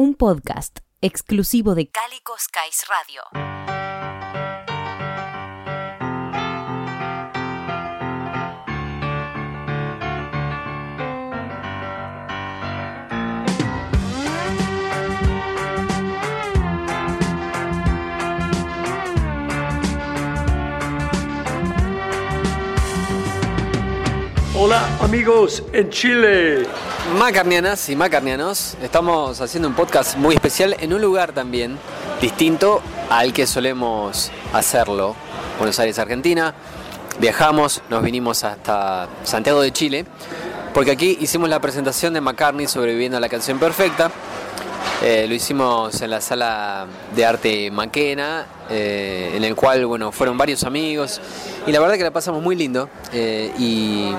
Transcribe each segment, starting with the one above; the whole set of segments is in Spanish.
Un podcast exclusivo de Calico Skies Radio. Hola amigos en Chile. Macarnianas y macarnianos, estamos haciendo un podcast muy especial en un lugar también distinto al que solemos hacerlo. Buenos Aires, Argentina. Viajamos, nos vinimos hasta Santiago de Chile, porque aquí hicimos la presentación de McCartney sobreviviendo a la canción perfecta. Eh, lo hicimos en la sala de arte Maquena, eh, en el cual bueno, fueron varios amigos y la verdad que la pasamos muy lindo. eh, y,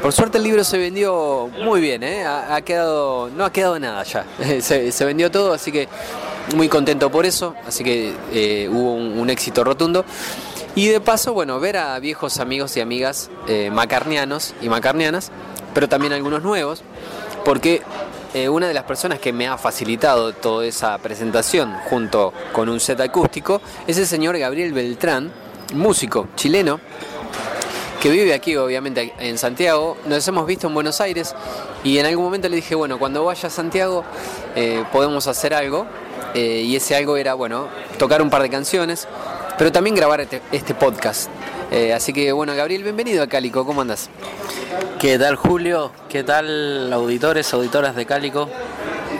por suerte el libro se vendió muy bien, ha, ha quedado, no ha quedado nada ya, se, vendió todo, así que muy contento por eso, así que hubo un, un éxito rotundo. Y de paso, bueno, ver a viejos amigos y amigas macarnianos y macarnianas, pero también algunos nuevos, porque eh, una de las personas que me ha facilitado toda esa presentación junto con un set acústico es el señor Gabriel Beltrán, músico chileno, que vive aquí obviamente en Santiago. Nos hemos visto en Buenos Aires y en algún momento le dije, bueno, cuando vaya a Santiago eh, podemos hacer algo. Eh, y ese algo era, bueno, tocar un par de canciones, pero también grabar este, este podcast. Eh, así que bueno, Gabriel, bienvenido a Cálico, ¿cómo andas? ¿Qué tal Julio? ¿Qué tal auditores, auditoras de Cálico?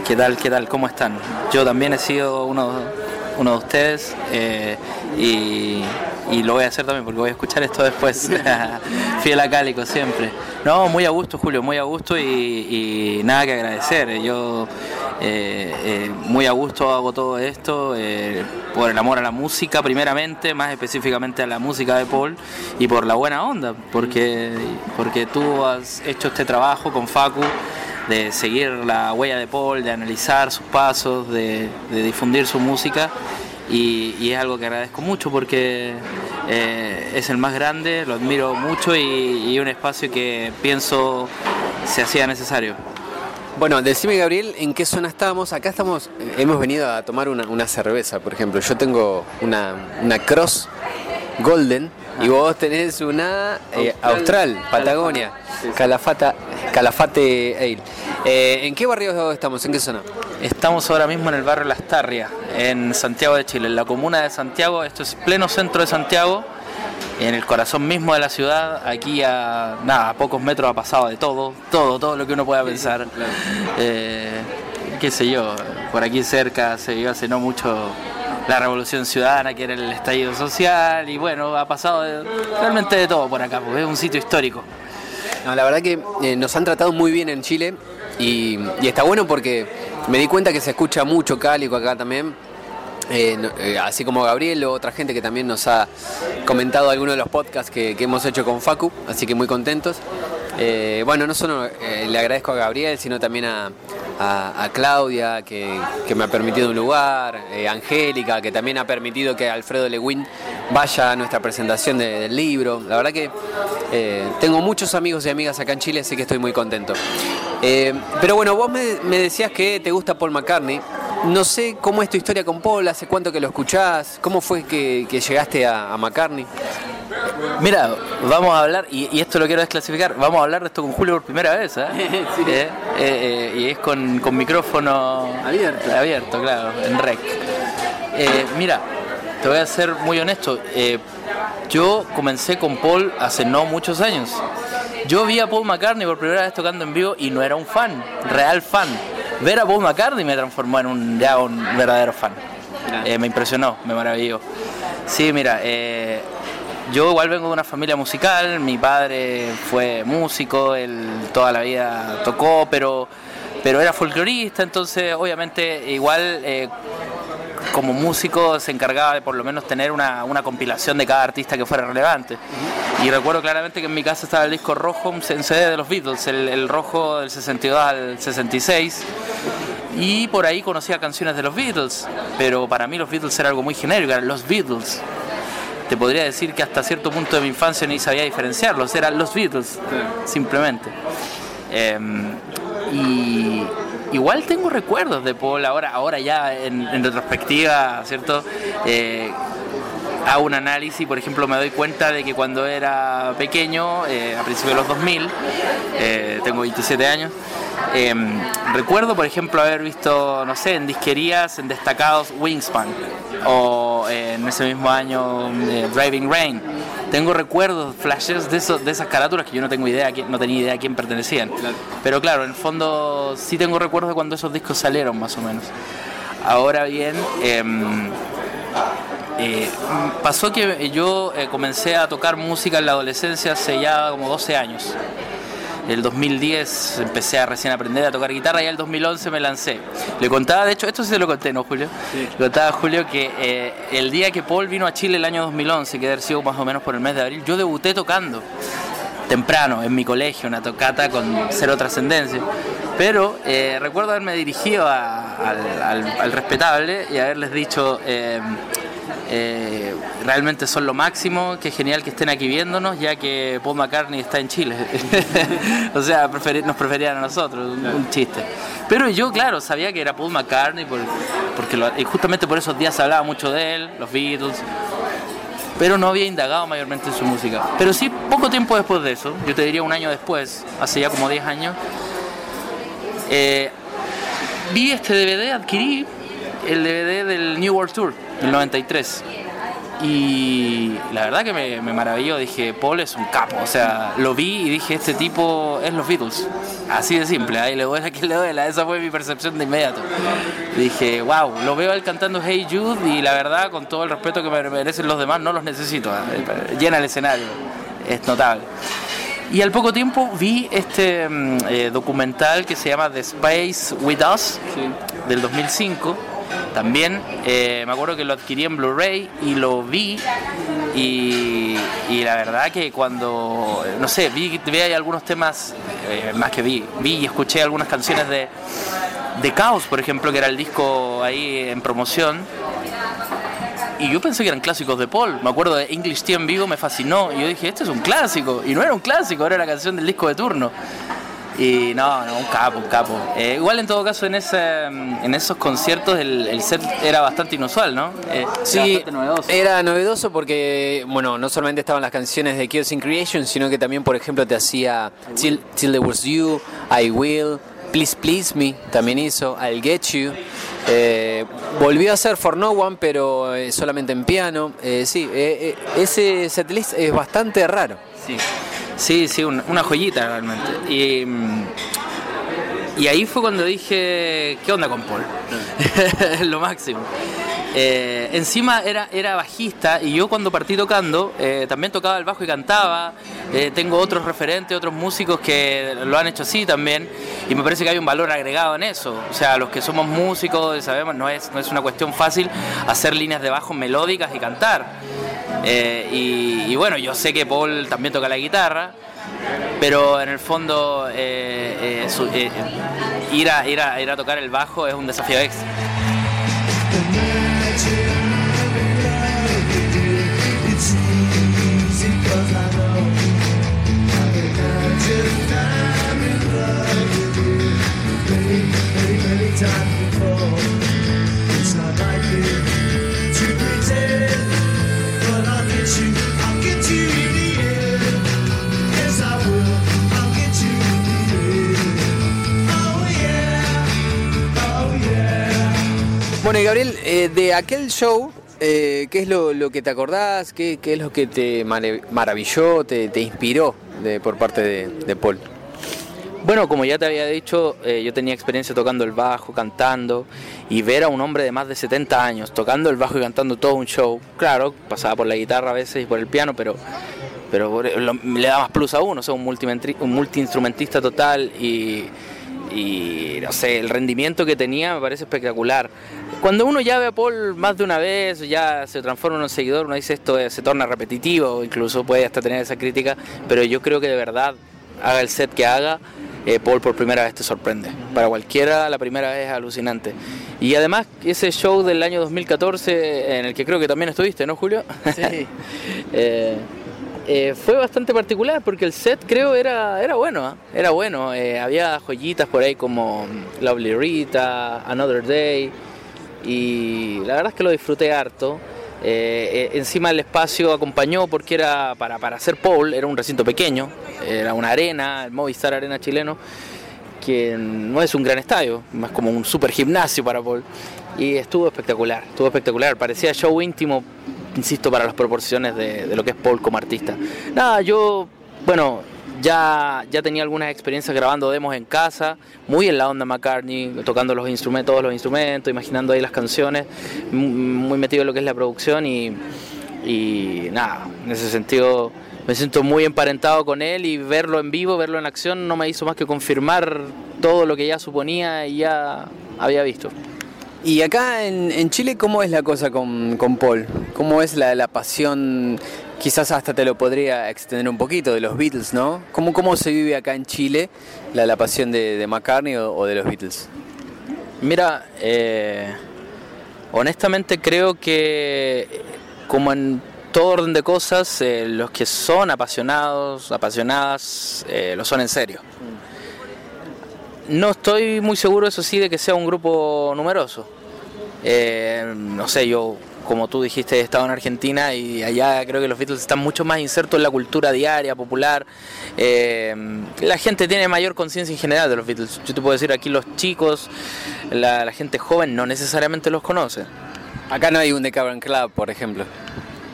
¿Qué tal, qué tal? ¿Cómo están? Yo también he sido uno, uno de ustedes eh, y, y lo voy a hacer también porque voy a escuchar esto después. Fiel a Cálico siempre. No, muy a gusto Julio, muy a gusto y, nada que agradecer. Yo eh, eh, muy a gusto hago todo esto eh, por el amor a la música primeramente, más específicamente a la música de Paul y por la buena onda, porque, porque tú has hecho este trabajo con Facu de seguir la huella de Paul, de analizar sus pasos, de, de difundir su música y, y es algo que agradezco mucho porque eh, es el más grande, lo admiro mucho y, y un espacio que pienso se hacía necesario. Bueno, decime Gabriel, ¿en qué zona estamos? Acá estamos, hemos venido a tomar una, una cerveza, por ejemplo. Yo tengo una, una Cross Golden y vos tenés una eh, Austral, Patagonia, Calafata, Calafate Ale. Eh, ¿En qué barrio estamos? ¿En qué zona? Estamos ahora mismo en el barrio Las Tarrias, en Santiago de Chile, en la comuna de Santiago. Esto es pleno centro de Santiago, en el corazón mismo de la ciudad. Aquí a nada, a pocos metros ha pasado de todo, todo, todo lo que uno pueda pensar. Eh, qué sé yo, por aquí cerca se vio hace no mucho la revolución ciudadana, que era el estallido social, y bueno, ha pasado de- realmente de todo por acá, porque es un sitio histórico. No, la verdad que eh, nos han tratado muy bien en Chile y, está bueno porque me di cuenta que se escucha mucho cálico acá también. Eh, eh, así como Gabriel o otra gente que también nos ha comentado algunos de los podcasts que, hemos hecho con Facu, así que muy contentos. Eh, bueno, no solo le agradezco a Gabriel, sino también a, Claudia, que, me ha permitido un lugar, Angélica, que también ha permitido que Alfredo Lewin vaya a nuestra presentación de- del libro. La verdad que tengo muchos amigos y amigas acá en Chile, así que estoy muy contento. Eh, pero bueno, vos me, me decías que te gusta Paul McCartney. No sé cómo es tu historia con Paul, hace cuánto que lo escuchás, cómo fue que, que llegaste a, a McCartney. Mira, vamos a hablar, y, y esto lo quiero desclasificar, vamos a hablar de esto con Julio por primera vez, ¿eh? Sí. Eh, eh, eh, y es con, con micrófono Abierto. abierto, claro, en rec. Eh, mira, te voy a ser muy honesto, yo comencé con Paul hace no muchos años. Yo vi a Paul McCartney por primera vez tocando en vivo y no era un fan, real fan. Ver a Paul McCartney me transformó en un, ya un verdadero fan. Eh, me impresionó, me maravilló. Sí, mira, eh, yo igual vengo de una familia musical, mi padre fue músico, él toda la vida tocó, pero pero era folclorista, entonces obviamente igual eh, como músico se encargaba de por lo menos tener una, compilación de cada artista que fuera relevante. Y recuerdo claramente que en mi casa estaba el disco rojo, en CD de los Beatles, el, rojo del 62 al 66 y por ahí conocía canciones de los Beatles, pero para mí los Beatles era algo muy genérico, eran los Beatles. Te podría decir que hasta cierto punto de mi infancia ni sabía diferenciarlos, eran los Beatles, simplemente. Eh, y igual tengo recuerdos de Paul ahora, ahora ya en, en retrospectiva, ¿cierto? Eh, hago un análisis, por ejemplo, me doy cuenta de que cuando era pequeño, eh, a principios de los 2000, eh, tengo 27 años, eh, recuerdo, por ejemplo, haber visto, no sé, en disquerías, en destacados Wingspan, o en ese mismo año Driving Rain. Tengo recuerdos, flashes de, eso, de esas carátulas que yo no tengo idea, no tenía idea a quién pertenecían. Pero claro, en el fondo sí tengo recuerdos de cuando esos discos salieron, más o menos. Ahora bien, eh, pasó que yo eh, comencé a tocar música en la adolescencia hace ya como 12 años. El 2010 empecé a recién aprender a tocar guitarra y el 2011 me lancé. Le contaba, de hecho, esto sí se lo conté, ¿no, Julio? Sí. Le contaba a Julio que eh, el día que Paul vino a Chile el año 2011, que debe sido más o menos por el mes de abril, yo debuté tocando temprano en mi colegio, una tocata con cero trascendencia. Pero eh, recuerdo haberme dirigido a, al, al, al, respetable y haberles dicho, eh, eh, realmente son lo máximo, que genial que estén aquí viéndonos, ya que Paul McCartney está en Chile. o sea, nos preferían a nosotros, un, un, chiste. Pero yo, claro, sabía que era Paul McCartney, por, porque lo, y justamente por esos días se hablaba mucho de él, los Beatles, pero no había indagado mayormente en su música. Pero sí, poco tiempo después de eso, yo te diría un año después, hace ya como 10 años, eh, vi este DVD, adquirí el DVD del New World Tour, del 93. Y la verdad que me, me, maravilló, dije, Paul es un capo, o sea, lo vi y dije, este tipo es los Beatles, así de simple, ahí le duela que le duela, esa fue mi percepción de inmediato. Dije, wow, lo veo él cantando Hey Jude y la verdad, con todo el respeto que me merecen los demás, no los necesito, llena el escenario, es notable. Y al poco tiempo vi este eh, documental que se llama The Space With Us, sí. del 2005 también eh, me acuerdo que lo adquirí en Blu-ray y lo vi y, la verdad que cuando, no sé, vi, vi hay algunos temas, eh, más que vi, vi y escuché algunas canciones de, de Chaos, por ejemplo, que era el disco ahí en promoción. Y yo pensé que eran clásicos de Paul. Me acuerdo de English Tea en vivo, me fascinó. Y yo dije, este es un clásico. Y no era un clásico, era la canción del disco de turno. Y no, no, un capo, un capo. Eh, igual en todo caso en ese en esos conciertos el, el set era bastante inusual, ¿no? Eh, sí, era novedoso. era novedoso porque, bueno, no solamente estaban las canciones de Chaos in Creation, sino que también, por ejemplo, te hacía Till, Till There Was You, I Will, Please Please Me, también hizo, I'll Get You. Eh, volvió a hacer For No One, pero eh, solamente en piano. Eh, sí, ese setlist es bastante raro. Sí. Sí, sí, una, una joyita realmente. Y, y, ahí fue cuando dije, ¿qué onda con Paul? Lo máximo. Eh, encima era, era bajista y yo cuando partí tocando eh, también tocaba el bajo y cantaba. Eh, tengo otros referentes, otros músicos que lo han hecho así también y me parece que hay un valor agregado en eso. O sea, los que somos músicos sabemos no es, no es una cuestión fácil hacer líneas de bajo melódicas y cantar. Y, bueno, yo sé que Paul también toca la guitarra, pero en el fondo ir, a, ir, a, ir a tocar el bajo es un desafío extra. Bueno, Gabriel, eh, de aquel show, eh, ¿qué es lo, que te acordás? ¿Qué, ¿Qué, es lo que te maravilló, te, inspiró por parte de, Paul? Bueno, como ya te había dicho, eh, yo tenía experiencia tocando el bajo, cantando, y ver a un hombre de más de 70 años tocando el bajo y cantando todo un show, claro, pasaba por la guitarra a veces y por el piano, pero, pero le da más plus a uno, o sea, un multi-instrumentista total y y no sé, el rendimiento que tenía me parece espectacular. Cuando uno ya ve a Paul más de una vez, ya se transforma en un seguidor, uno dice esto se torna repetitivo, incluso puede hasta tener esa crítica, pero yo creo que de verdad, haga el set que haga, eh, Paul por primera vez te sorprende. Para cualquiera la primera vez es alucinante. Y además ese show del año 2014, en el que creo que también estuviste, ¿no, Julio? Sí. Eh, eh, fue bastante particular porque el set creo era, era bueno, ¿ah? era bueno. Eh, había joyitas por ahí como Lovely Rita, Another Day y la verdad es que lo disfruté harto. Eh, encima el espacio acompañó porque era para, para hacer Paul, era un recinto pequeño, era una arena, el Movistar Arena chileno, que no es un gran estadio, más como un super gimnasio para Paul. Y estuvo espectacular, estuvo espectacular, parecía show íntimo insisto, para las proporciones de, lo que es Paul como artista. Nada, yo, bueno, ya, ya tenía algunas experiencias grabando demos en casa, muy en la onda McCartney, tocando los instrumentos, todos los instrumentos, imaginando ahí las canciones, muy metido en lo que es la producción y, y nada, en ese sentido me siento muy emparentado con él y verlo en vivo, verlo en acción, no me hizo más que confirmar todo lo que ya suponía y ya había visto. Y acá en, en, Chile, ¿cómo es la cosa con, con Paul? ¿Cómo es la, la, pasión? Quizás hasta te lo podría extender un poquito de los Beatles, ¿no? ¿Cómo, cómo se vive acá en Chile la, la pasión de, de McCartney o, o, de los Beatles? Mira, eh, honestamente creo que como en todo orden de cosas, eh, los que son apasionados, apasionadas, eh, lo son en serio. No estoy muy seguro, eso sí, de que sea un grupo numeroso. Eh, no sé, yo, como tú dijiste, he estado en Argentina y allá creo que los Beatles están mucho más insertos en la cultura diaria, popular. Eh, la gente tiene mayor conciencia en general de los Beatles. Yo te puedo decir, aquí los chicos, la, gente joven no necesariamente los conoce. Acá no hay un The Cavern Club, por ejemplo.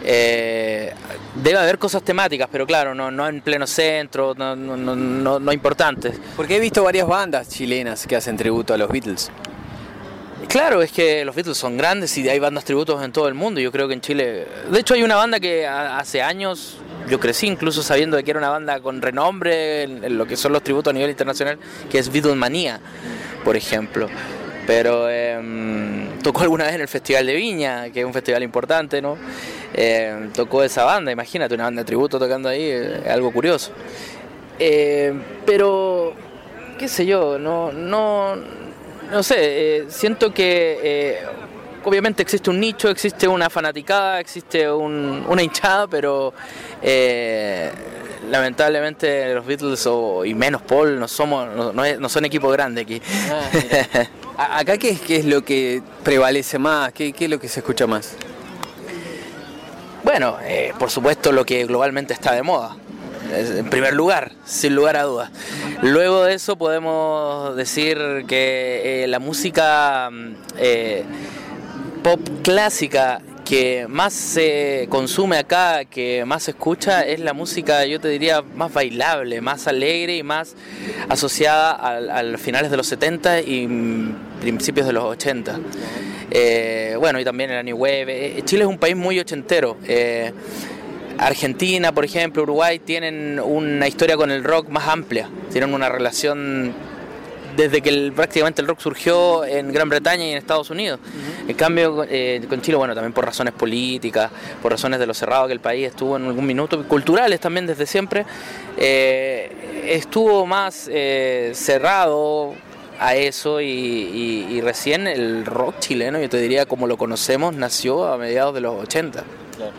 Eh, debe haber cosas temáticas, pero claro, no, no en pleno centro, no, no, no, no, importantes. Porque he visto varias bandas chilenas que hacen tributo a los Beatles. Claro, es que los Beatles son grandes y hay bandas tributos en todo el mundo. Yo creo que en Chile. De hecho, hay una banda que hace años, yo crecí incluso sabiendo de que era una banda con renombre en, en lo que son los tributos a nivel internacional, que es Beatlemania, por ejemplo pero eh, tocó alguna vez en el Festival de Viña, que es un festival importante, ¿no? Eh, tocó esa banda, imagínate, una banda de tributo tocando ahí, eh, algo curioso. Eh, pero, qué sé yo, no, no, no sé, siento que obviamente existe un nicho, existe una fanaticada, existe un, una hinchada, pero lamentablemente los Beatles o, y menos Paul no somos no, no, es, no son equipo grande aquí. Ah, Acá qué es, qué es lo que prevalece más, ¿Qué, qué es lo que se escucha más. Bueno, eh, por supuesto lo que globalmente está de moda. En primer lugar, sin lugar a dudas. Luego de eso podemos decir que eh, la música eh, pop clásica que más se consume acá, que más se escucha, es la música, yo te diría, más bailable, más alegre y más asociada a, los finales de los 70 y principios de los 80. Eh, bueno, y también el New Wave. Chile es un país muy ochentero. Eh, Argentina, por ejemplo, Uruguay tienen una historia con el rock más amplia, tienen una relación desde que el, prácticamente el rock surgió en Gran Bretaña y en Estados Unidos. En cambio, eh, con Chile, bueno, también por razones políticas, por razones de lo cerrado que el país estuvo en algún minuto, culturales también desde siempre, eh, estuvo más eh, cerrado a eso y, y, y, recién el rock chileno, yo te diría como lo conocemos, nació a mediados de los 80. Claro.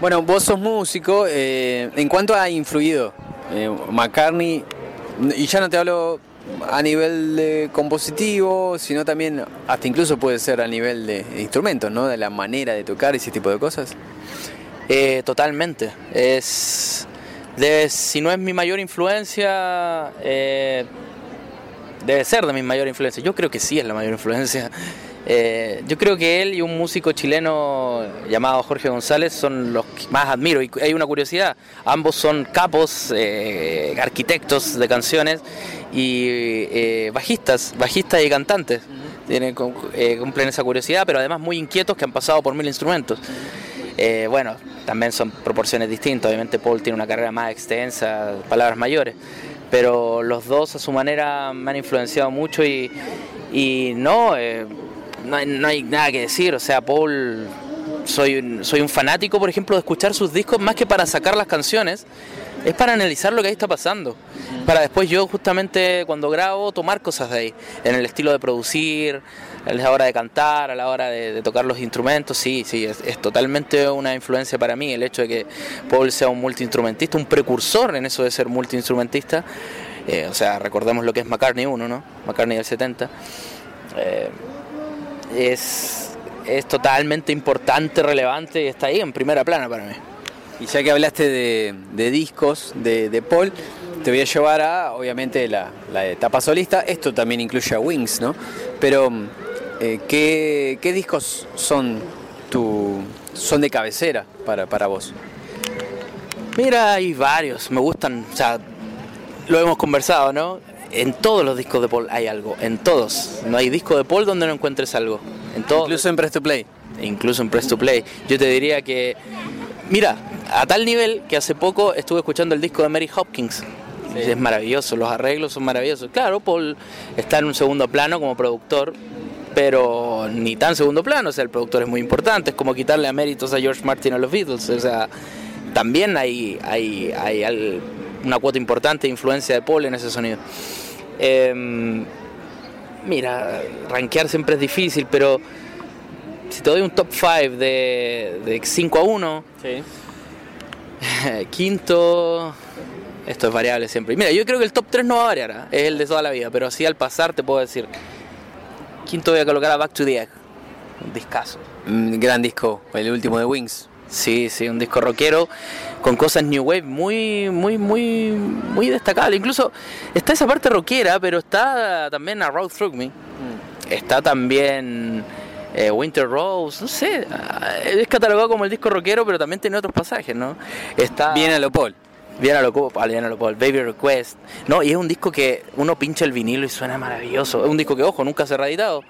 Bueno, vos sos músico, ¿en cuánto ha influido McCartney? Y ya no te hablo a nivel de compositivo, sino también hasta incluso puede ser a nivel de instrumentos, ¿no? De la manera de tocar ese tipo de cosas. Eh, totalmente. Es, de, si no es mi mayor influencia, eh, debe ser de mi mayor influencia. Yo creo que sí es la mayor influencia. Eh, yo creo que él y un músico chileno llamado Jorge González son los que más admiro. Y hay una curiosidad, ambos son capos, eh, arquitectos de canciones y eh, bajistas, bajistas y cantantes. Tienen, cumplen esa curiosidad, pero además muy inquietos que han pasado por mil instrumentos. bueno, también son proporciones distintas. Obviamente Paul tiene una carrera más extensa, palabras mayores pero los dos a su manera me han influenciado mucho y, y no, eh, no, no hay nada que decir, o sea, Paul soy un, soy un fanático, por ejemplo, de escuchar sus discos más que para sacar las canciones, es para analizar lo que ahí está pasando. Para después yo justamente cuando grabo tomar cosas de ahí, en el estilo de producir, a la hora de cantar, a la hora de, tocar los instrumentos, sí, sí, es, totalmente una influencia para mí el hecho de que Paul sea un multiinstrumentista, un precursor en eso de ser multiinstrumentista. Eh, o sea, recordemos lo que es McCartney 1, ¿no? McCartney del 70. Eh, es, es totalmente importante, relevante y está ahí en primera plana para mí. Y ya que hablaste de, discos de, de, Paul, te voy a llevar a, obviamente, la, la, etapa solista. Esto también incluye a Wings, ¿no? Pero, eh, ¿qué, ¿qué, discos son, tu, son de cabecera para, para vos? Mira, hay varios, me gustan, o sea, lo hemos conversado, ¿no? En todos los discos de Paul hay algo, en todos. No hay disco de Paul donde no encuentres algo. En todos. Incluso en Press to Play. Incluso en Press to Play. Yo te diría que, mira, a tal nivel que hace poco estuve escuchando el disco de Mary Hopkins. Sí. Es maravilloso, los arreglos son maravillosos. Claro, Paul está en un segundo plano como productor, pero ni tan segundo plano, o sea, el productor es muy importante, es como quitarle a méritos a George Martin a los Beatles, o sea, también hay, hay, hay una cuota importante de influencia de Paul en ese sonido. Eh, mira, rankear siempre es difícil, pero si te doy un top 5 de, de 5 a 1, sí. quinto, esto es variable siempre. Mira, yo creo que el top 3 no va a variar, ¿eh? es el de toda la vida, pero así al pasar te puedo decir. Quinto voy a colocar a Back to the Egg, un discazo. Un gran disco, el último de Wings. Sí, sí, un disco rockero con cosas new wave muy, muy, muy, muy destacable. Incluso está esa parte rockera, pero está también A Road Through Me. Mm. Está también eh, Winter Rose, no sé, es catalogado como el disco rockero, pero también tiene otros pasajes, ¿no? Está bien a lo Paul. Bien a lo Paul, bien a lo Paul, Baby Request. No, y es un disco que uno pincha el vinilo y suena maravilloso. Es un disco que, ojo, nunca se ha reeditado.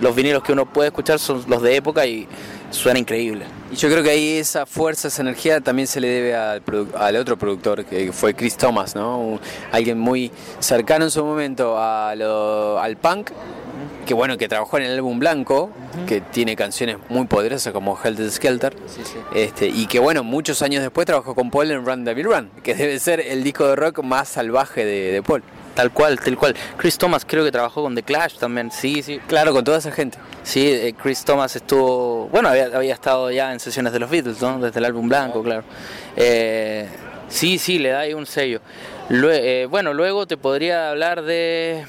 Los vinilos que uno puede escuchar son los de época y suena increíble. Y yo creo que ahí esa fuerza, esa energía también se le debe al, al otro productor, que fue Chris Thomas, ¿no? Alguien muy cercano en su momento al punk, que bueno, que trabajó en el álbum Blanco, uh -huh. que tiene canciones muy poderosas como Helter Skelter, sí, sí. Este, y que bueno, muchos años después trabajó con Paul en Run Devil Run, que debe ser el disco de rock más salvaje de, de Paul. Tal cual, tal cual. Chris Thomas creo que trabajó con The Clash también, sí, sí. Claro, con toda esa gente. Sí, eh, Chris Thomas estuvo, bueno, había, había, estado ya en sesiones de los Beatles, ¿no? Desde el álbum blanco, claro. Eh, sí, sí, le da ahí un sello. Lue eh, bueno, luego te podría hablar de...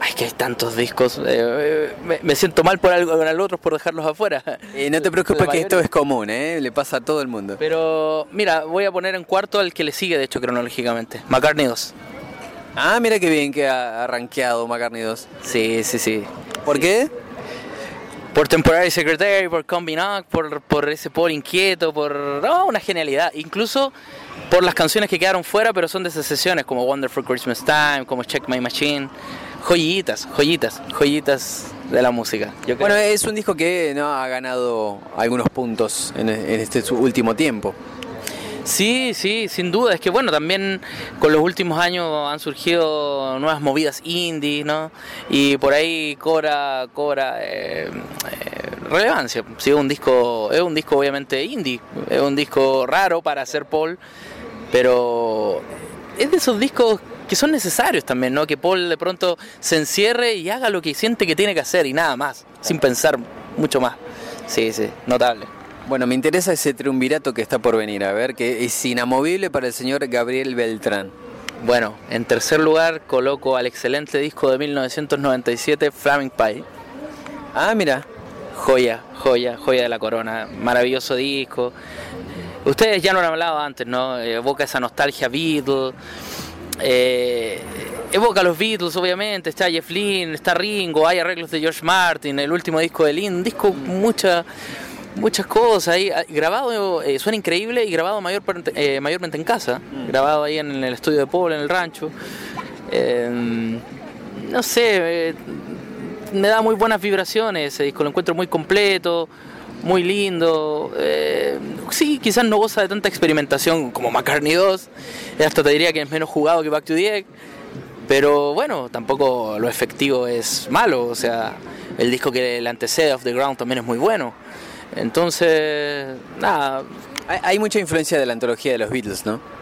Ay, que hay tantos discos. Eh, me, me, siento mal por algo, con otros por dejarlos afuera. Y no te preocupes que esto es común, ¿eh? Le pasa a todo el mundo. Pero mira, voy a poner en cuarto al que le sigue, de hecho, cronológicamente. McCartney 2. Ah, mira qué bien que ha, rankeado McCartney 2. Sí, sí, sí. ¿Por qué? Por Temporary Secretary, por Combinac, por, por ese Paul inquieto, por oh, una genialidad. Incluso por las canciones que quedaron fuera, pero son de esas sesiones, como Wonderful Christmas Time, como Check My Machine joyitas, joyitas, joyitas de la música. bueno, es un disco que no ha ganado algunos puntos en, en este último tiempo. Sí, sí, sin duda. Es que bueno, también con los últimos años han surgido nuevas movidas indie, ¿no? Y por ahí cobra, cobra eh, eh, relevancia. Sí, es un disco, es un disco obviamente indie, es un disco raro para hacer Paul, pero es de esos discos que son necesarios también, ¿no? Que Paul de pronto se encierre y haga lo que siente que tiene que hacer y nada más, sin pensar mucho más. Sí, sí, notable. Bueno, me interesa ese triunvirato que está por venir, a ver, que es inamovible para el señor Gabriel Beltrán. Bueno, en tercer lugar coloco al excelente disco de 1997, Flaming Pie. Ah, mira. Joya, joya, joya de la corona. Maravilloso disco. Ustedes ya lo han hablado antes, ¿no? Evoca esa nostalgia Beatles. Eh, evoca a los Beatles, obviamente. Está Jeff Lynne, está Ringo, hay arreglos de George Martin, el último disco de Lynne. Un disco mucha muchas cosas ahí grabado eh, suena increíble y grabado mayor, eh, mayormente en casa mm. grabado ahí en el estudio de Paul en el rancho no sé me da muy buenas vibraciones ese disco lo encuentro muy completo muy lindo. Eh, sí, quizás no goza de tanta experimentación como McCartney 2. Hasta te diría que es menos jugado que Back to the Egg. Pero bueno, tampoco lo efectivo es malo. O sea, el disco que le antecede, Off the Ground, también es muy bueno. Entonces, nada. Hay, hay mucha influencia de la antología de los Beatles, ¿no?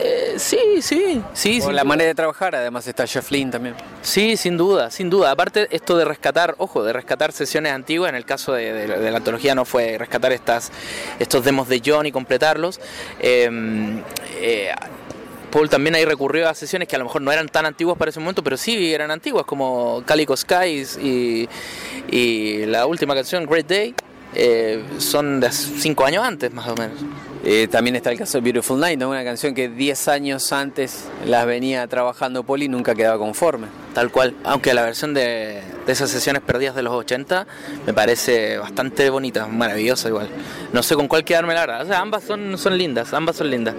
Eh, sí, sí, sí. Sin la duda. manera de trabajar, además está Jeff Lynne también. Sí, sin duda, sin duda. Aparte, esto de rescatar, ojo, de rescatar sesiones antiguas, en el caso de, de- de la antología no fue rescatar estas, estos demos de John y completarlos. Eh, eh, Paul también ahí recurrió a sesiones que a lo mejor no eran tan antiguas para ese momento, pero sí eran antiguas, como Calico Skies y, y la última canción, Great Day, eh, son de cinco años antes, más o menos. Eh, también está el caso de Beautiful Night, una canción que 10 años antes las venía trabajando Paul y nunca quedaba conforme. Tal cual, aunque la versión de, esas sesiones perdidas de los 80 me parece bastante bonita, maravillosa igual. No sé con cuál quedarme la verdad. O sea, ambas son, son lindas, ambas son lindas.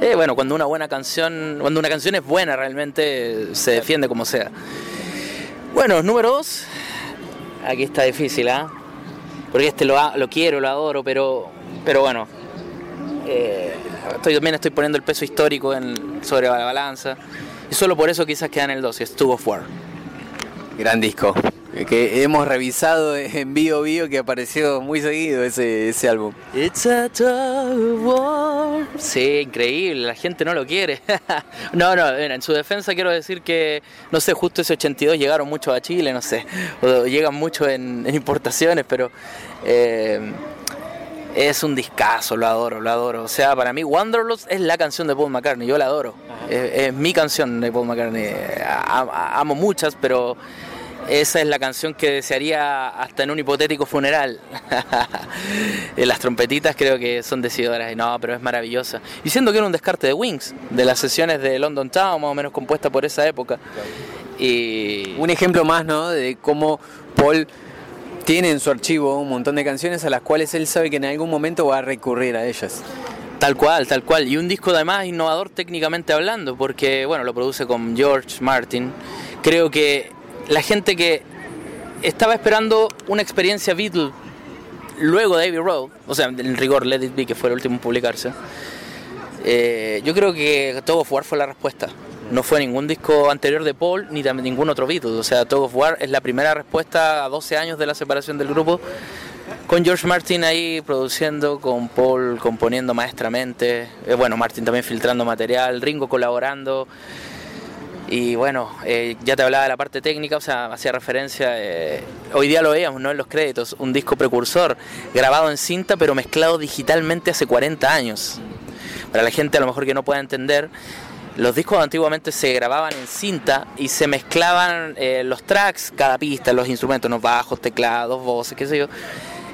Eh, bueno, cuando una buena canción, cuando una canción es buena realmente se defiende como sea. Bueno, número dos. Aquí está difícil, ¿ah? Porque este lo, lo quiero, lo adoro, pero, pero bueno. Eh, estoy, también estoy poniendo el peso histórico en, sobre la balanza. Y solo por eso quizás queda en el 2, y es Tug of War. Gran disco, eh, que hemos revisado en Bio Bio que apareció muy seguido ese, ese álbum. It's a war. Sí, increíble, la gente no lo quiere. no, no, mira, en su defensa quiero decir que, no sé, justo ese 82 llegaron muchos a Chile, no sé, o llegan mucho en, en importaciones, pero eh, es un discazo, lo adoro, lo adoro. O sea, para mí Wanderlust es la canción de Paul McCartney, yo la adoro. Es, es mi canción de Paul McCartney. Amo muchas, pero esa es la canción que desearía hasta en un hipotético funeral. Las trompetitas creo que son decidoras y no, pero es maravillosa. Y siendo que era un descarte de Wings, de las sesiones de London Town, más o menos compuesta por esa época. Y Un ejemplo más, ¿no? De cómo Paul tiene en su archivo un montón de canciones a las cuales él sabe que en algún momento va a recurrir a ellas. Tal cual, tal cual. Y un disco además innovador técnicamente hablando, porque bueno, lo produce con George Martin. Creo que la gente que estaba esperando una experiencia Beatle luego de Abbey Road, o sea, en rigor Let It Be, que fue el último en publicarse, eh, yo creo que of War fue la respuesta. No fue ningún disco anterior de Paul ni también ningún otro Beatle. O sea, Tug of War es la primera respuesta a 12 años de la separación del grupo con George Martin ahí produciendo, con Paul componiendo maestramente, eh, bueno, Martin también filtrando material, Ringo colaborando. Y bueno, eh, ya te hablaba de la parte técnica, o sea, hacía referencia, eh, hoy día lo veíamos, ¿no? En los créditos, un disco precursor, grabado en cinta pero mezclado digitalmente hace 40 años. Para la gente a lo mejor que no pueda entender, los discos antiguamente se grababan en cinta y se mezclaban eh, los tracks, cada pista, los instrumentos, los bajos, teclados, voces, qué sé yo,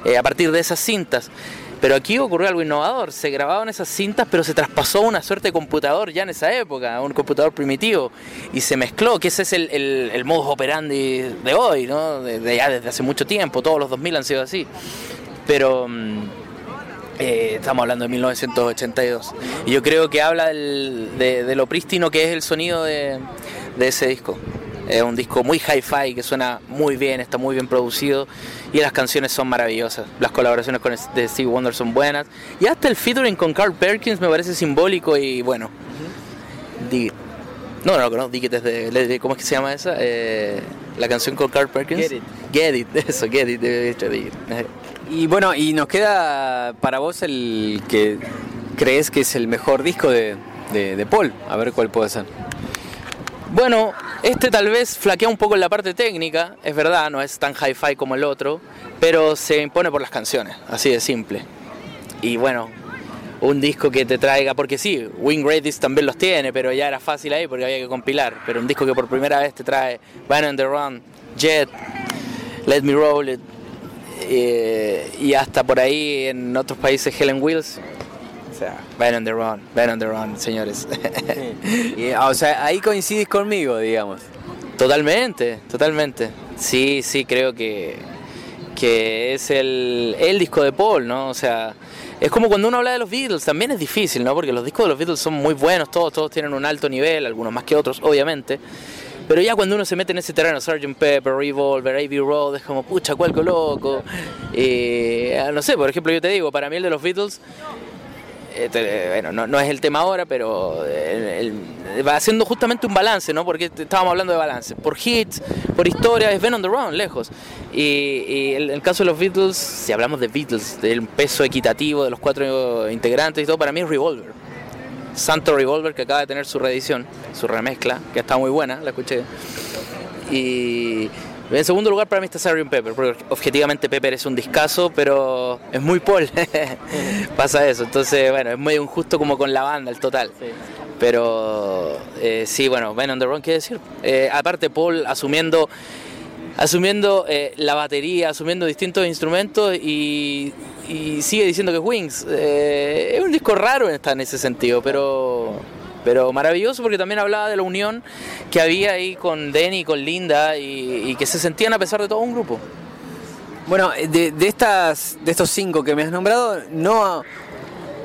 eh, a partir de esas cintas. Pero aquí ocurrió algo innovador, se grababan esas cintas pero se traspasó una suerte de computador ya en esa época, un computador primitivo, y se mezcló, que ese es el, el, el modus operandi de hoy, ¿no? desde hace mucho tiempo, todos los 2000 han sido así. Pero... mm, eh, estamos hablando de 1982. Y yo creo que habla del- de, de lo prístino que es el sonido de, de ese disco. Es un disco muy hi-fi que suena muy bien, está muy bien producido y las canciones son maravillosas. Las colaboraciones con de Steve Wonder son buenas. Y hasta el featuring con Carl Perkins me parece simbólico y bueno. Dig. No, no, no, Dig It es de, de- ¿Cómo es que se llama esa? Eh, la canción con Carl Perkins. Get It. Get It, eso, Get It, de hecho, Dig It. Y bueno, y nos queda para vos el que crees que es el mejor disco de, de, Paul. A ver cuál puede ser. Bueno, este tal vez flaquea un poco en la parte técnica, es verdad, no es tan hi-fi como el otro, pero se impone por las canciones, así de simple. Y bueno, un disco que te traiga, porque sí, Wing Greatest también los tiene, pero ya era fácil ahí porque había que compilar. Pero un disco que por primera vez te trae Van on the Run, Jet, Let Me Roll It, eh, y hasta por ahí en otros países Helen Wheels. O sea, Van on the Run, Van on the Run, señores. Y, ah, o sea, ahí coincidís conmigo, digamos. Totalmente, totalmente. Sí, sí, creo que, que es el, el disco de Paul, ¿no? O sea, es como cuando uno habla de los Beatles, también es difícil, ¿no? Porque los discos de los Beatles son muy buenos, todos, todos tienen un alto nivel, algunos más que otros, obviamente. Pero ya cuando uno se mete en ese terreno, Sgt. Pepper, Revolver, A.B. Road, es como, pucha, cuál loco. Eh, no sé, por ejemplo, yo te digo, para mí el de los Beatles, eh, bueno, no, es el tema ahora, pero eh, va haciendo justamente un balance, ¿no? Porque estábamos hablando de balance. Por hits, por historia, es Ben on the Run, lejos. Y, el, el, caso de los Beatles, si hablamos de Beatles, del peso equitativo de los cuatro integrantes y todo, para mí es Revolver. Santo Revolver, que acaba de tener su reedición, su remezcla, que está muy buena, la escuché. Y en segundo lugar para mí está Sgt. Pepper, porque objetivamente Pepper es un discazo, pero es muy Paul. Pasa eso, entonces bueno, es muy injusto como con la banda, el total. Pero eh, sí, bueno, Ben on the Run, ¿qué decir? Eh, aparte Paul asumiendo asumiendo eh, la batería, asumiendo distintos instrumentos y, sigue diciendo que es Wings. es un disco raro está en ese sentido, pero pero maravilloso porque también hablaba de la unión que había ahí con Denny y con Linda y, que se sentían a pesar de todo un grupo. Bueno, de, estas, de estos cinco que me has nombrado, no,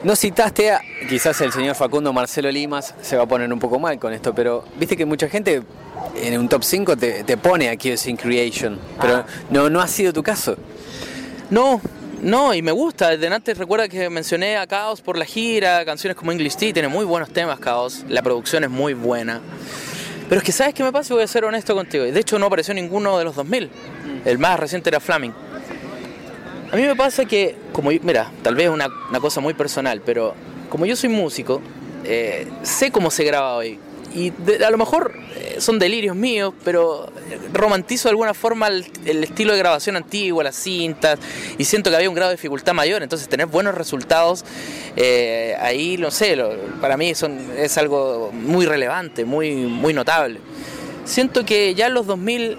no citaste a. Quizás el señor Facundo Marcelo Limas se va a poner un poco mal con esto, pero viste que mucha gente en un top 5 te, te pone aquí in Creation, pero ah. no, no ha sido tu caso. No, no, y me gusta. De antes recuerda que mencioné a Chaos por la gira, canciones como English Tea, tiene muy buenos temas Chaos, la producción es muy buena. Pero es que sabes qué me pasa, voy a ser honesto contigo. De hecho no apareció ninguno de los 2000. El más reciente era Flaming. A mí me pasa que, como mira, tal vez una, una cosa muy personal, pero como yo soy músico, eh, sé cómo se graba hoy y a lo mejor eh, son delirios míos, pero romantizo de alguna forma el, estilo de grabación antiguo, las cintas, y siento que había un grado de dificultad mayor, entonces tener buenos resultados eh, ahí, no sé, para mí son, es algo muy relevante, muy, muy notable. Siento que ya en los 2000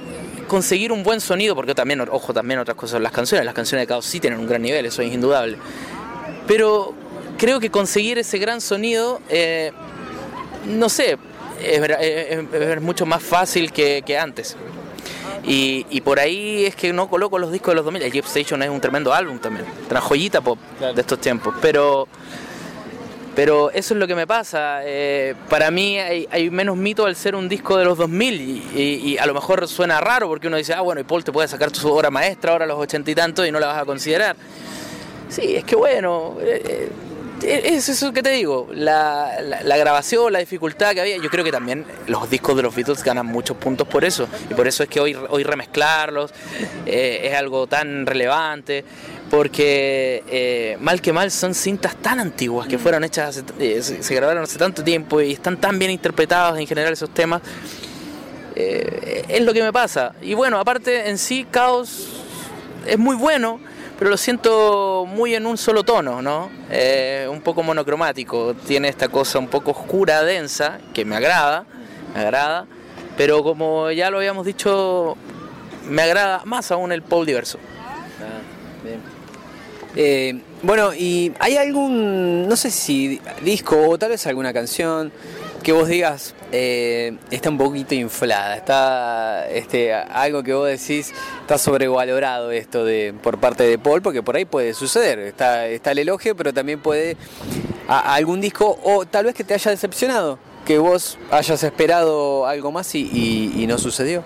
conseguir un buen sonido, porque también, ojo, también otras cosas, las canciones, las canciones de Caos sí tienen un gran nivel, eso es indudable, pero creo que conseguir ese gran sonido, eh, no sé, es, mucho más fácil que, antes. Y, por ahí es que no coloco los discos de los 2000. El Jeep Station es un tremendo álbum también, una joyita pop de estos tiempos. Pero, pero eso es lo que me pasa. Eh, para mí hay, menos mito al ser un disco de los 2000 y, a lo mejor suena raro porque uno dice, ah, bueno, y Paul te puede sacar tu obra maestra ahora a los ochenta y tantos y no la vas a considerar. Sí, es que bueno. Eh, eh, es eso que te digo, la, grabación, la dificultad que había, yo creo que también los discos de los Beatles ganan muchos puntos por eso, y por eso es que hoy, hoy remezclarlos eh, es algo tan relevante, porque eh, mal que mal son cintas tan antiguas que fueron hechas, eh, se, grabaron hace tanto tiempo y están tan bien interpretados en general esos temas, es lo que me pasa. Y bueno, aparte en sí, Caos es muy bueno, pero lo siento muy en un solo tono, ¿no? Eh, un poco monocromático, tiene esta cosa un poco oscura, densa, que me agrada, me agrada, pero como ya lo habíamos dicho, me agrada más aún el pop diverso. Ah, bien. Eh, bueno, ¿y hay algún, no sé si disco o tal vez alguna canción que vos digas eh, está un poquito inflada, está este, algo que vos decís está sobrevalorado esto de por parte de Paul, porque por ahí puede suceder, está, está el elogio, pero también puede algún disco o tal vez que te haya decepcionado, que vos hayas esperado algo más y, no sucedió.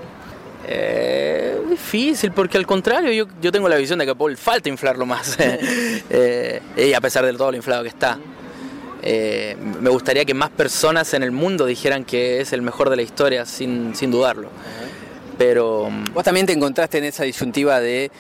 Eh, difícil, porque al contrario, yo, yo, tengo la visión de que Paul falta inflarlo más, eh, y a pesar de todo lo inflado que está. Eh, me gustaría que más personas en el mundo dijeran que es el mejor de la historia sin, sin dudarlo. Pero... Mm, Vos también te encontraste en esa disyuntiva de,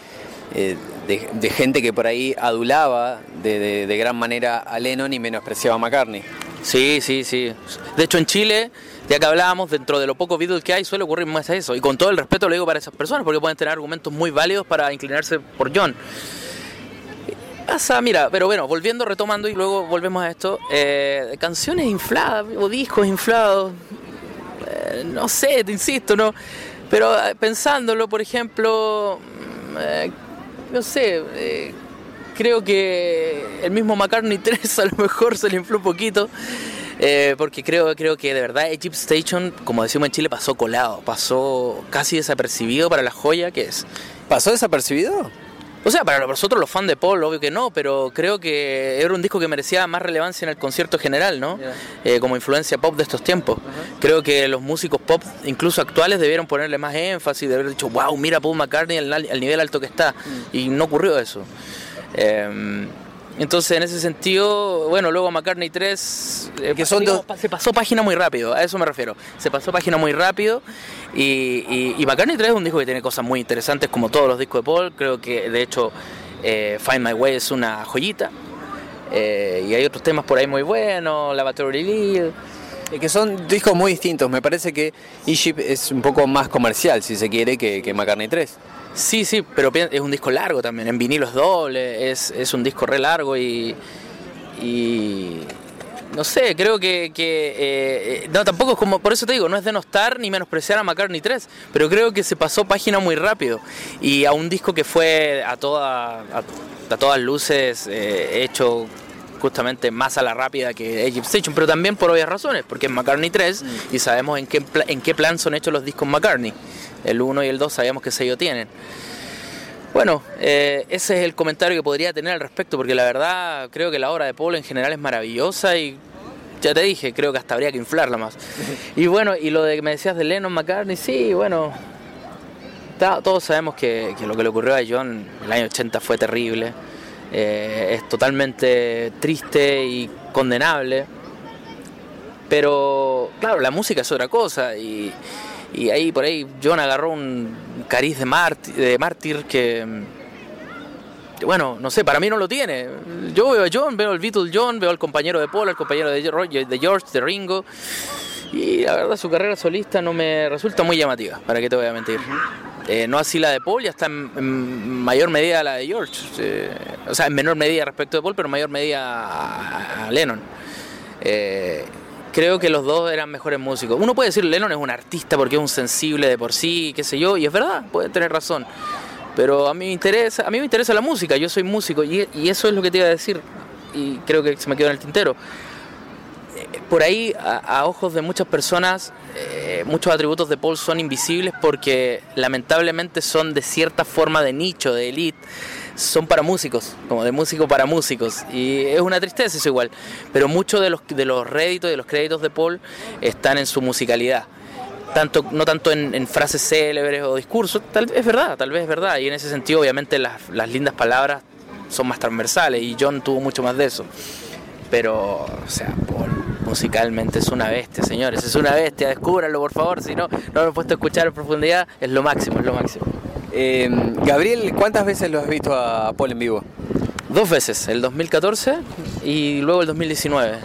eh, de, gente que por ahí adulaba de, de, gran manera a Lennon y menospreciaba a McCartney. Sí, sí, sí. De hecho en Chile, ya que hablábamos, dentro de lo poco Beatles que hay, suele ocurrir más eso. Y con todo el respeto lo digo para esas personas, porque pueden tener argumentos muy válidos para inclinarse por John pasa, mira, pero bueno, volviendo, retomando y luego volvemos a esto, eh, canciones infladas o discos inflados, eh, no sé, te insisto, ¿no? Pero eh, pensándolo, por ejemplo, mm, no sé, creo que el mismo McCartney 3 a lo mejor se le infló un poquito. porque creo, creo que de verdad Egypt Station, como decimos en Chile, pasó colado, pasó casi desapercibido para la joya que es. ¿Pasó desapercibido? O sea, para nosotros los fans de Paul, obvio que no, pero creo que era un disco que merecía más relevancia en el concierto general, ¿no? Eh, como influencia pop de estos tiempos. Creo que los músicos pop, incluso actuales, debieron ponerle más énfasis, de haber dicho, wow, mira Paul McCartney al, al nivel alto que está. Mm. Y no ocurrió eso. Eh, entonces, en ese sentido, bueno, luego McCartney 3, eh, que son se pasó página muy rápido, a eso me refiero. Se pasó página muy rápido y, y, McCartney 3 es un disco que tiene cosas muy interesantes, como todos los discos de Paul. Creo que, de hecho, eh, Find My Way es una joyita. Eh, y hay otros temas por ahí muy buenos, Lavatory Lil. Que son discos muy distintos. Me parece que Egypt es un poco más comercial, si se quiere, que, que McCartney 3. Sí, sí, pero es un disco largo también, en vinilo es doble, es, es un disco re largo y, y no sé, creo que, eh, eh, no tampoco es como, por eso te digo, no es denostar ni menospreciar a McCartney 3, pero creo que se pasó página muy rápido y a un disco que fue a, toda, a, todas luces eh, hecho justamente más a la rápida que Egypt Station, pero también por obvias razones, porque es McCartney 3 mm. y sabemos en qué, en qué plan son hechos los discos McCartney. El 1 y el 2 sabemos qué sello tienen. Bueno, eh, ese es el comentario que podría tener al respecto, porque la verdad creo que la obra de Paul en general es maravillosa y ya te dije, creo que hasta habría que inflarla más. Y bueno, y lo de que me decías de Lennon McCartney, sí, bueno, todos sabemos que, lo que le ocurrió a John en el año 80 fue terrible, eh, es totalmente triste y condenable, pero claro, la música es otra cosa y y ahí por ahí John agarró un cariz de, mártir, de mártir que, bueno, no sé, para mí no lo tiene. Yo veo a John, veo al Beatle John, veo al compañero de Paul, al compañero de George, de Ringo. Y la verdad su carrera solista no me resulta muy llamativa, para qué te voy a mentir. Eh, no así la de Paul, ya está en, mayor medida la de George. Eh, o sea, en menor medida respecto de Paul, pero en mayor medida a, Lennon. Eh, creo que los dos eran mejores músicos. Uno puede decir Lennon es un artista porque es un sensible de por sí, qué sé yo, y es verdad, puede tener razón. Pero a mí me interesa, a mí me interesa la música, yo soy músico y, eso es lo que te iba a decir y creo que se me quedó en el tintero. Eh, por ahí, a, ojos de muchas personas, eh, muchos atributos de Paul son invisibles porque lamentablemente son de cierta forma de nicho, de elite son para músicos, como de músico para músicos. Y es una tristeza eso igual. Pero muchos de los, de los réditos de los créditos de Paul están en su musicalidad. Tanto, no tanto en, frases célebres o discursos, tal es verdad, tal vez es verdad. Y en ese sentido, obviamente, las, las lindas palabras son más transversales y John tuvo mucho más de eso. Pero, o sea, Paul musicalmente es una bestia, señores, es una bestia, descúbranlo por favor, si no, no lo he puesto a escuchar en profundidad, es lo máximo, es lo máximo. Eh, Gabriel, ¿cuántas veces lo has visto a Paul en vivo? Dos veces, el 2014 y luego el 2019,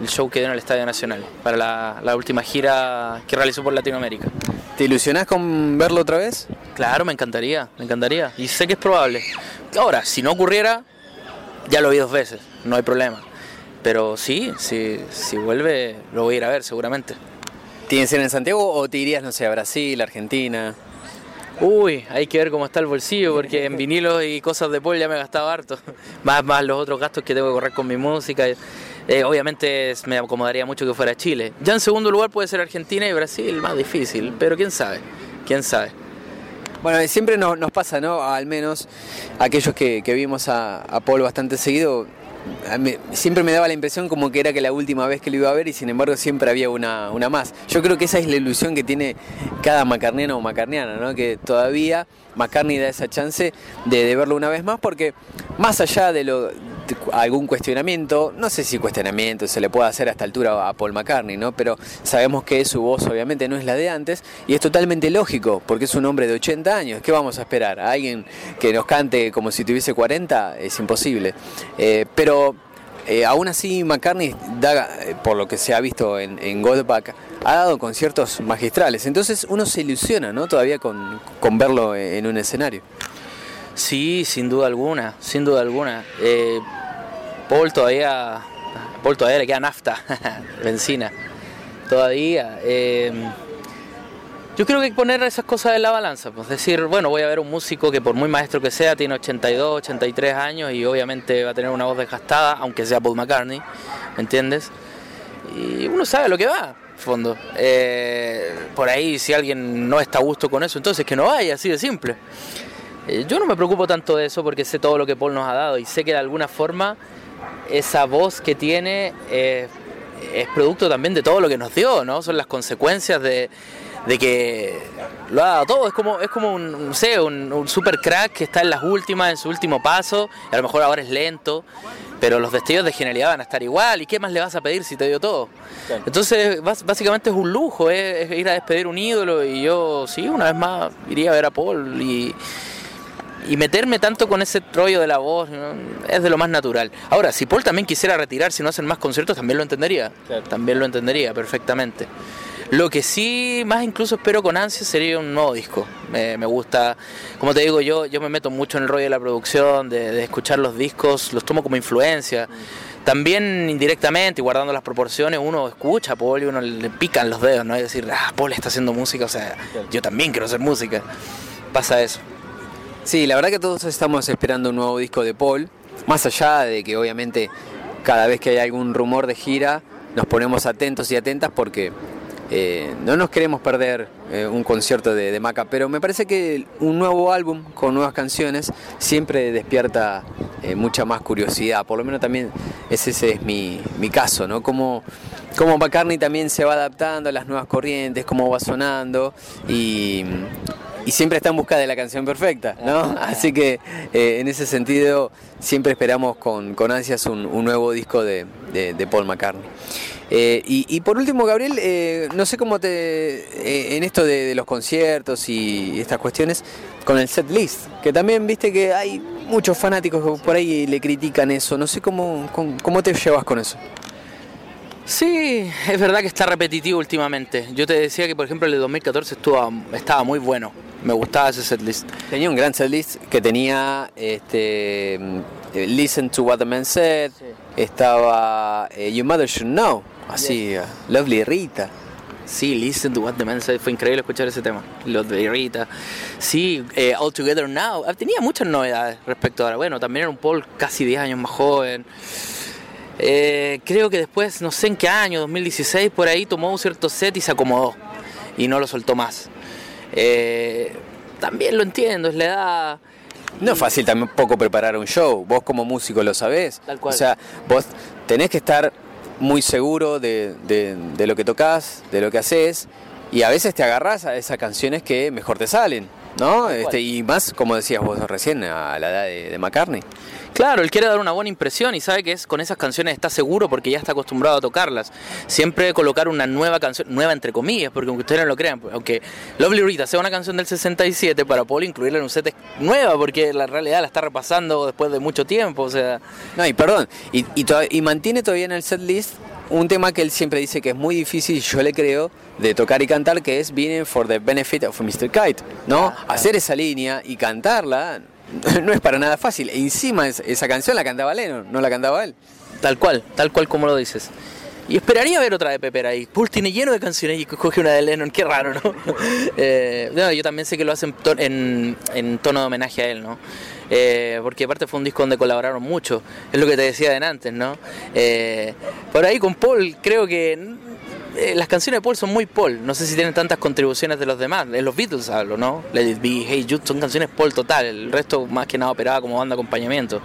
el show que dio en el Estadio Nacional, para la, última gira que realizó por Latinoamérica. ¿Te ilusionás con verlo otra vez? Claro, me encantaría, me encantaría. Y sé que es probable. Ahora, si no ocurriera, ya lo vi dos veces, no hay problema. Pero sí, si, si vuelve, lo voy a ir a ver seguramente. ¿Tienes en Santiago o te irías, no sé, a Brasil, Argentina? Uy, hay que ver cómo está el bolsillo, porque en vinilos y cosas de Paul ya me he gastado harto. Más, más los otros gastos que tengo que correr con mi música. Eh, obviamente me acomodaría mucho que fuera Chile. Ya en segundo lugar puede ser Argentina y Brasil, más difícil, pero quién sabe, quién sabe. Bueno, siempre nos, pasa, ¿no? Al menos aquellos que, vimos a, a Paul bastante seguido, siempre me daba la impresión como que era que la última vez que lo iba a ver y sin embargo siempre había una, una más. Yo creo que esa es la ilusión que tiene cada macarniano o macarniana, ¿no? que todavía McCartney da esa chance de, de verlo una vez más porque más allá de lo algún cuestionamiento, no sé si cuestionamiento se le puede hacer a esta altura a Paul McCartney, ¿no? Pero sabemos que su voz obviamente no es la de antes y es totalmente lógico porque es un hombre de 80 años. ¿Qué vamos a esperar? ¿A alguien que nos cante como si tuviese 40? Es imposible. Eh, pero eh, aún así McCartney, da, por lo que se ha visto en, en Goldback, ha dado conciertos magistrales. Entonces uno se ilusiona, ¿no? Todavía con, con verlo en un escenario. Sí, sin duda alguna, sin duda alguna. Eh, Paul todavía, Paul todavía le queda nafta, benzina, todavía. Eh, yo creo que poner esas cosas en la balanza, pues decir, bueno, voy a ver un músico que por muy maestro que sea, tiene 82, 83 años y obviamente va a tener una voz desgastada, aunque sea Paul McCartney, ¿me entiendes? Y uno sabe lo que va, fondo. Eh, por ahí, si alguien no está a gusto con eso, entonces que no vaya, así de simple. Eh, yo no me preocupo tanto de eso porque sé todo lo que Paul nos ha dado y sé que de alguna forma esa voz que tiene eh, es producto también de todo lo que nos dio, ¿no? Son las consecuencias de, de que lo ha dado todo. Es como, es como un, no sé, un, un super crack que está en las últimas, en su último paso, y a lo mejor ahora es lento, pero los destellos de genialidad van a estar igual. ¿Y qué más le vas a pedir si te dio todo? Entonces, básicamente es un lujo, ¿eh? es ir a despedir un ídolo. Y yo, sí, una vez más iría a ver a Paul y. Y meterme tanto con ese rollo de la voz ¿no? es de lo más natural. Ahora, si Paul también quisiera retirar, si no hacen más conciertos, también lo entendería. También lo entendería perfectamente. Lo que sí más incluso espero con ansia sería un nuevo disco. Me, me gusta, como te digo, yo, yo me meto mucho en el rollo de la producción, de, de escuchar los discos, los tomo como influencia. También indirectamente y guardando las proporciones, uno escucha a Paul y uno le pican los dedos, ¿no? Es decir, ah, Paul está haciendo música, o sea, yo también quiero hacer música. Pasa eso. Sí, la verdad que todos estamos esperando un nuevo disco de Paul, más allá de que obviamente cada vez que hay algún rumor de gira nos ponemos atentos y atentas porque eh, no nos queremos perder eh, un concierto de, de Maca, pero me parece que un nuevo álbum con nuevas canciones siempre despierta eh, mucha más curiosidad, por lo menos también ese, es mi, mi caso, ¿no? Como, como McCartney también se va adaptando a las nuevas corrientes, cómo va sonando. Y y siempre está en busca de la canción perfecta, ¿no? Así que eh, en ese sentido siempre esperamos con, con ansias un, un nuevo disco de, de- de Paul McCartney. Eh, y, y por último, Gabriel, eh, no sé cómo te. eh, en esto de, de los conciertos y estas cuestiones, con el set list, que también viste que hay muchos fanáticos que por ahí le critican eso. No sé cómo, cómo, cómo te llevas con eso. Sí, es verdad que está repetitivo últimamente. Yo te decía que, por ejemplo, el de 2014 estuvo, estaba muy bueno. Me gustaba ese setlist. Tenía un gran setlist que tenía este, Listen to What the Man Said, estaba eh, Your Mother Should Know, así, eh, Lovely Rita. Sí, Listen to What the Man Said. Fue increíble escuchar ese tema. De Rita. Sí, eh, All Together Now. Ah, Tenía muchas novedades respecto a ahora. Bueno, también era un Paul casi 10 años más joven. Eh, creo que después, no sé en qué año, 2016, por ahí tomó un cierto set y se acomodó. Y no lo soltó más. Eh, también lo entiendo, es la edad. No es fácil tampoco preparar un show, vos como músico lo sabés. Tal cual. O sea, vos tenés que estar muy seguro de, de- de lo que tocas, de lo que haces, y a veces te agarrás a esas canciones que mejor te salen, ¿no? Este, y más, como decías vos recién, a la edad de, de McCartney. Claro, él quiere dar una buena impresión y sabe que es con esas canciones está seguro porque ya está acostumbrado a tocarlas. Siempre colocar una nueva canción, nueva entre comillas, porque aunque ustedes no lo crean, pues, aunque Lovely Rita sea una canción del 67, para Paul incluirla en un set es nueva porque la realidad la está repasando después de mucho tiempo, o sea, No, y perdón, y, y, y mantiene todavía en el set list un tema que él siempre dice que es muy difícil, yo le creo, de tocar y cantar, que es Being for the Benefit of Mr. Kite, ¿no? Hacer esa línea y cantarla no es para nada fácil. E encima es- esa canción la cantaba Lennon, no la cantaba él. tal cual, tal cual como lo dices. Y esperaría ver otra de Pepper ahí. Paul tiene lleno de canciones y coge una de Lennon, qué raro, ¿no? Eh, no, yo también sé que lo hacen en tono de homenaje a él, ¿no? Eh, porque aparte fue un disco donde colaboraron mucho, es lo que te decía de antes, ¿no? Eh, por ahí con Paul creo que eh, las canciones de Paul son muy Paul, no sé si tienen tantas contribuciones de los demás, en los Beatles hablo, ¿no? Let It Be, Hey Jude, son canciones Paul total, el resto más que nada operaba como banda de acompañamiento.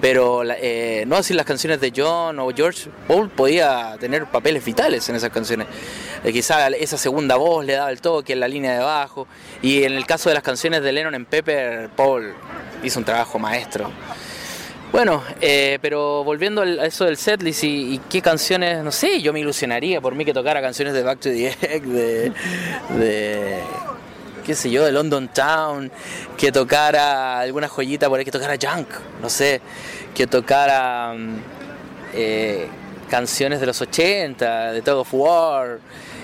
Pero eh, no así las canciones de John o George, Paul podía tener papeles vitales en esas canciones. Eh, quizá esa segunda voz le daba el toque en la línea de bajo. Y en el caso de las canciones de Lennon en Pepper, Paul hizo un trabajo maestro. Bueno, eh, pero volviendo a eso del setlist y, y qué canciones, no sé, yo me ilusionaría por mí que tocara canciones de Back to the Egg, de, de qué sé yo, de London Town, que tocara alguna joyita por ahí, que tocara Junk, no sé, que tocara mm, eh, canciones de los 80, de Tug of War,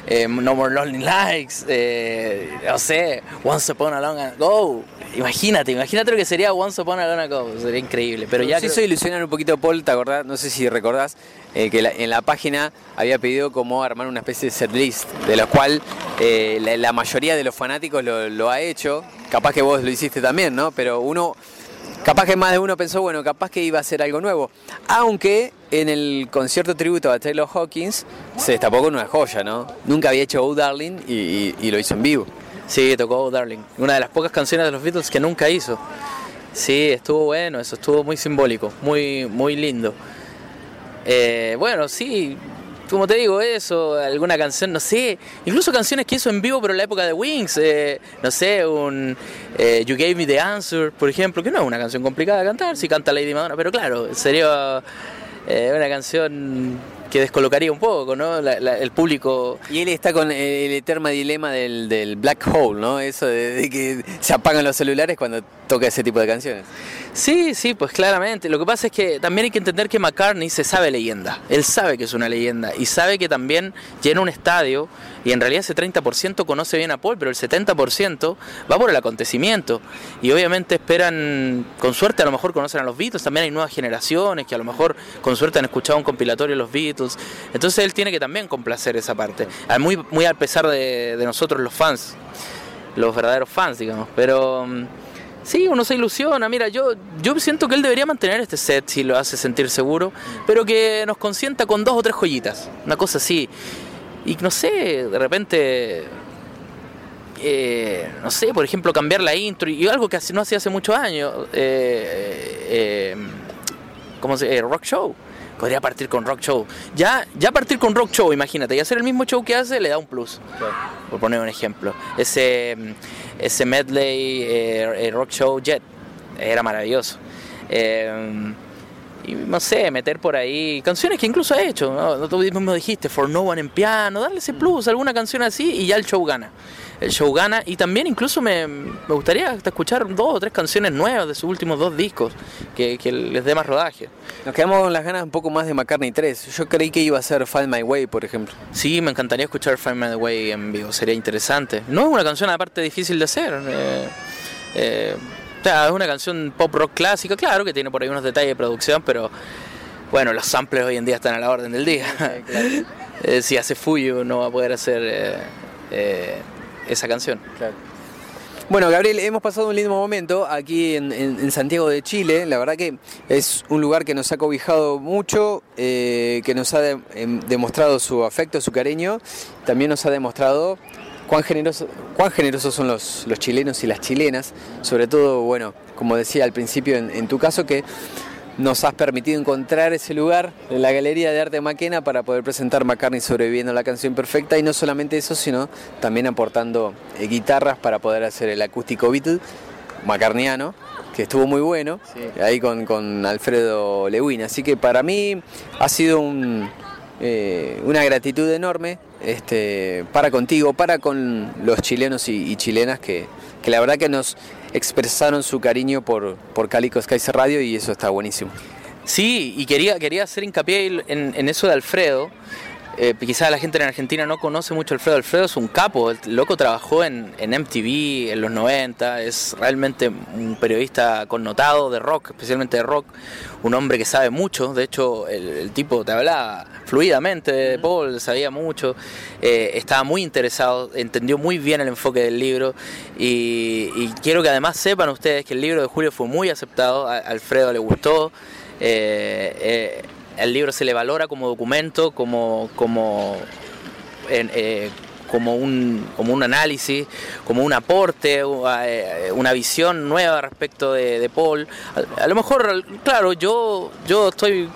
eh, No More Lonely Likes, eh, no sé, Once Upon a Long Ago. Imagínate, imagínate lo que sería Once Upon a Long Ago, sería increíble. Pero ya se creo- hizo ilusionar un poquito Paul, ¿te acordás? No sé si recordás eh, que la- en la página había pedido como armar una especie de set list, de la cual la, la mayoría de los fanáticos lo, lo ha hecho. Capaz que vos lo hiciste también, ¿no? Pero uno, capaz que más de uno pensó, bueno, capaz que iba a ser algo nuevo. Aunque en el concierto tributo a Taylor Hawkins se destapó con una joya, ¿no? Nunca había hecho Oh Darling y, lo hizo en vivo. Sí, tocó Oh Darling. Una de las pocas canciones de los Beatles que nunca hizo. Sí, estuvo bueno, eso estuvo muy simbólico, muy, muy lindo. Eh, bueno, sí, como te digo, eso, alguna canción, no sé, incluso canciones que hizo en vivo, pero en la época de Wings, eh, no sé, un eh, You Gave Me the Answer, por ejemplo, que no es una canción complicada de cantar, si canta Lady Madonna, pero claro, sería eh, una canción que descolocaría un poco, ¿no? La- la- el público. Y él está con el eterno dilema del, del black hole, ¿no? Eso de, de que se apagan los celulares cuando toca ese tipo de canciones. Sí, sí, pues claramente. Lo que pasa es que también hay que entender que McCartney se sabe leyenda. Él sabe que es una leyenda y sabe que también llena un estadio y en realidad ese 30% conoce bien a Paul, pero el 70% va por el acontecimiento. Y obviamente esperan, con suerte a lo mejor conocen a los Beatles, también hay nuevas generaciones que a lo mejor con suerte han escuchado un compilatorio de los Beatles. Entonces él tiene que también complacer esa parte. Muy, muy al pesar de, de nosotros los fans, los verdaderos fans, digamos. Pero... Sí, uno se ilusiona. Mira, yo, yo siento que él debería mantener este set si lo hace sentir seguro, pero que nos consienta con dos o tres joyitas, una cosa así. Y no sé, de repente, eh, no sé, por ejemplo, cambiar la intro y algo que no hacía hace muchos años. Eh, eh, ¿Cómo se eh, Rock Show. Podría partir con Rock Show. Ya, ya partir con Rock Show, imagínate, y hacer el mismo show que hace le da un plus por poner un ejemplo. Ese, ese medley eh, eh, rock show Jet era maravilloso. Eh, y no sé, meter por ahí canciones que incluso ha hecho, ¿no? tú mismo dijiste, For No One en piano, darle ese plus, alguna canción así y ya el show gana. El show gana y también incluso me, me gustaría hasta escuchar dos o tres canciones nuevas de sus últimos dos discos que, que les dé más rodaje. Nos quedamos con las ganas un poco más de McCartney 3. Yo creí que iba a ser Find My Way, por ejemplo. Sí, me encantaría escuchar Find My Way en vivo, sería interesante. No es una canción aparte difícil de hacer. eh, eh, o sea, es una canción pop rock clásica, claro que tiene por ahí unos detalles de producción, pero bueno, los samples hoy en día están a la orden del día. Eh, si hace Fuyu no va a poder hacer eh, eh, esa canción. Bueno, Gabriel, hemos pasado un lindo momento aquí en, Santiago de Chile. La verdad que es un lugar que nos ha cobijado mucho, eh, que nos ha em, demostrado su afecto, su cariño. También nos ha demostrado cuán, generoso, cuán generosos son los, los chilenos y las chilenas. Sobre todo, bueno, como decía al principio en, en tu caso, que nos has permitido encontrar ese lugar en la Galería de Arte Maquena para poder presentar McCartney sobreviviendo la canción perfecta y no solamente eso, sino también aportando eh, guitarras para poder hacer el acústico Beatle macarniano, que estuvo muy bueno, ahí con, con Alfredo Lewin. Así que para mí ha sido un, eh, una gratitud enorme este, para contigo, para con los chilenos y, y chilenas que, que la verdad que nos expresaron su cariño por, por Calico Skycer Radio y eso está buenísimo. Sí, y quería, quería hacer hincapié en, en eso de Alfredo. Eh, quizás la gente en Argentina no conoce mucho a Alfredo. Alfredo es un capo, el loco trabajó en, en MTV en los 90, es realmente un periodista connotado de rock, especialmente de rock, un hombre que sabe mucho, de hecho el, el tipo te hablaba fluidamente de Paul, sabía mucho, eh, estaba muy interesado, entendió muy bien el enfoque del libro y, y quiero que además sepan ustedes que el libro de Julio fue muy aceptado, a Alfredo le gustó. eh, eh, el libro se le valora como documento, como, como, eh, como, un, como un análisis, como un aporte, eh, una visión nueva respecto de, Paul. A, a lo mejor, claro, yo, yo estoy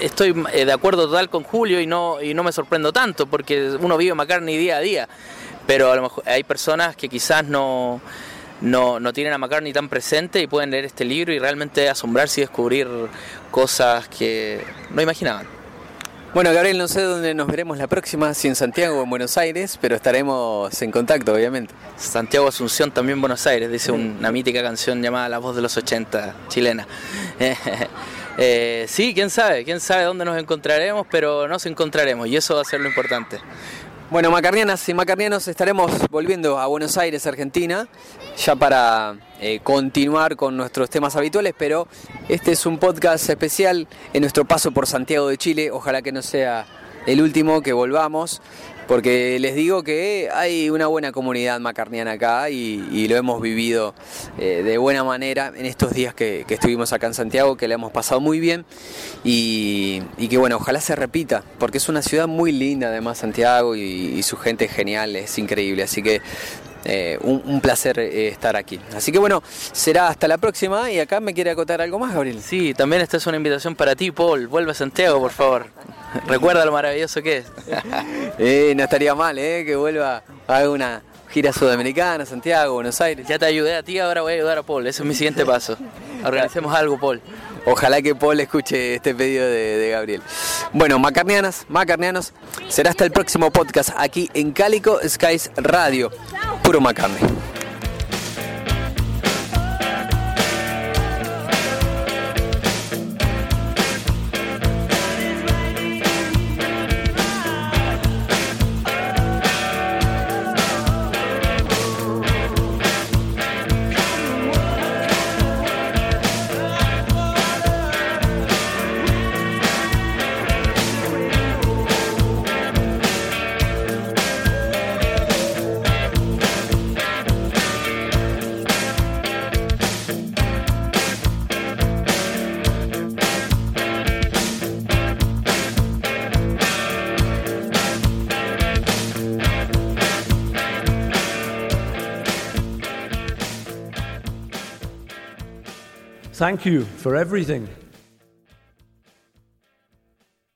estoy eh, de acuerdo total con Julio y no, y no me sorprendo tanto porque uno vive McCartney día a día, pero a lo mejor hay personas que quizás no, no, no tienen a McCartney tan presente y pueden leer este libro y realmente asombrarse y descubrir cosas que no imaginaban. Bueno, Gabriel, no sé dónde nos veremos la próxima, si en Santiago o en Buenos Aires, pero estaremos en contacto, obviamente. Santiago Asunción, también Buenos Aires, dice una mítica canción llamada La voz de los 80, chilena. Eh, sí, quién sabe, quién sabe dónde nos encontraremos, pero nos encontraremos y eso va a ser lo importante. Bueno, macarnianas y macarnianos, estaremos volviendo a Buenos Aires, Argentina, ya para eh, continuar con nuestros temas habituales, pero este es un podcast especial en nuestro paso por Santiago de Chile. Ojalá que no sea el último, que volvamos, porque les digo que hay una buena comunidad macarniana acá y, y lo hemos vivido eh, de buena manera en estos días que, estuvimos acá en Santiago, que le hemos pasado muy bien y, que bueno, ojalá se repita, porque es una ciudad muy linda además Santiago y, su gente es genial, es increíble, así que eh, un, un placer eh, estar aquí. Así que bueno, será hasta la próxima y acá me quiere acotar algo más, Gabriel. Sí, también esta es una invitación para ti, Paul. Vuelve a Santiago, por favor. Recuerda lo maravilloso que es. Eh, no estaría mal, eh, que vuelva a una gira sudamericana, Santiago, Buenos Aires. Ya te ayudé a ti, ahora voy a ayudar a Paul. Ese es mi siguiente paso. Organicemos algo, Paul. Ojalá que Paul escuche este pedido de, de Gabriel. Bueno, macarnianas, macarnianos, será hasta el próximo podcast aquí en Cálico Skies Radio. Puro macarne. Thank you for everything.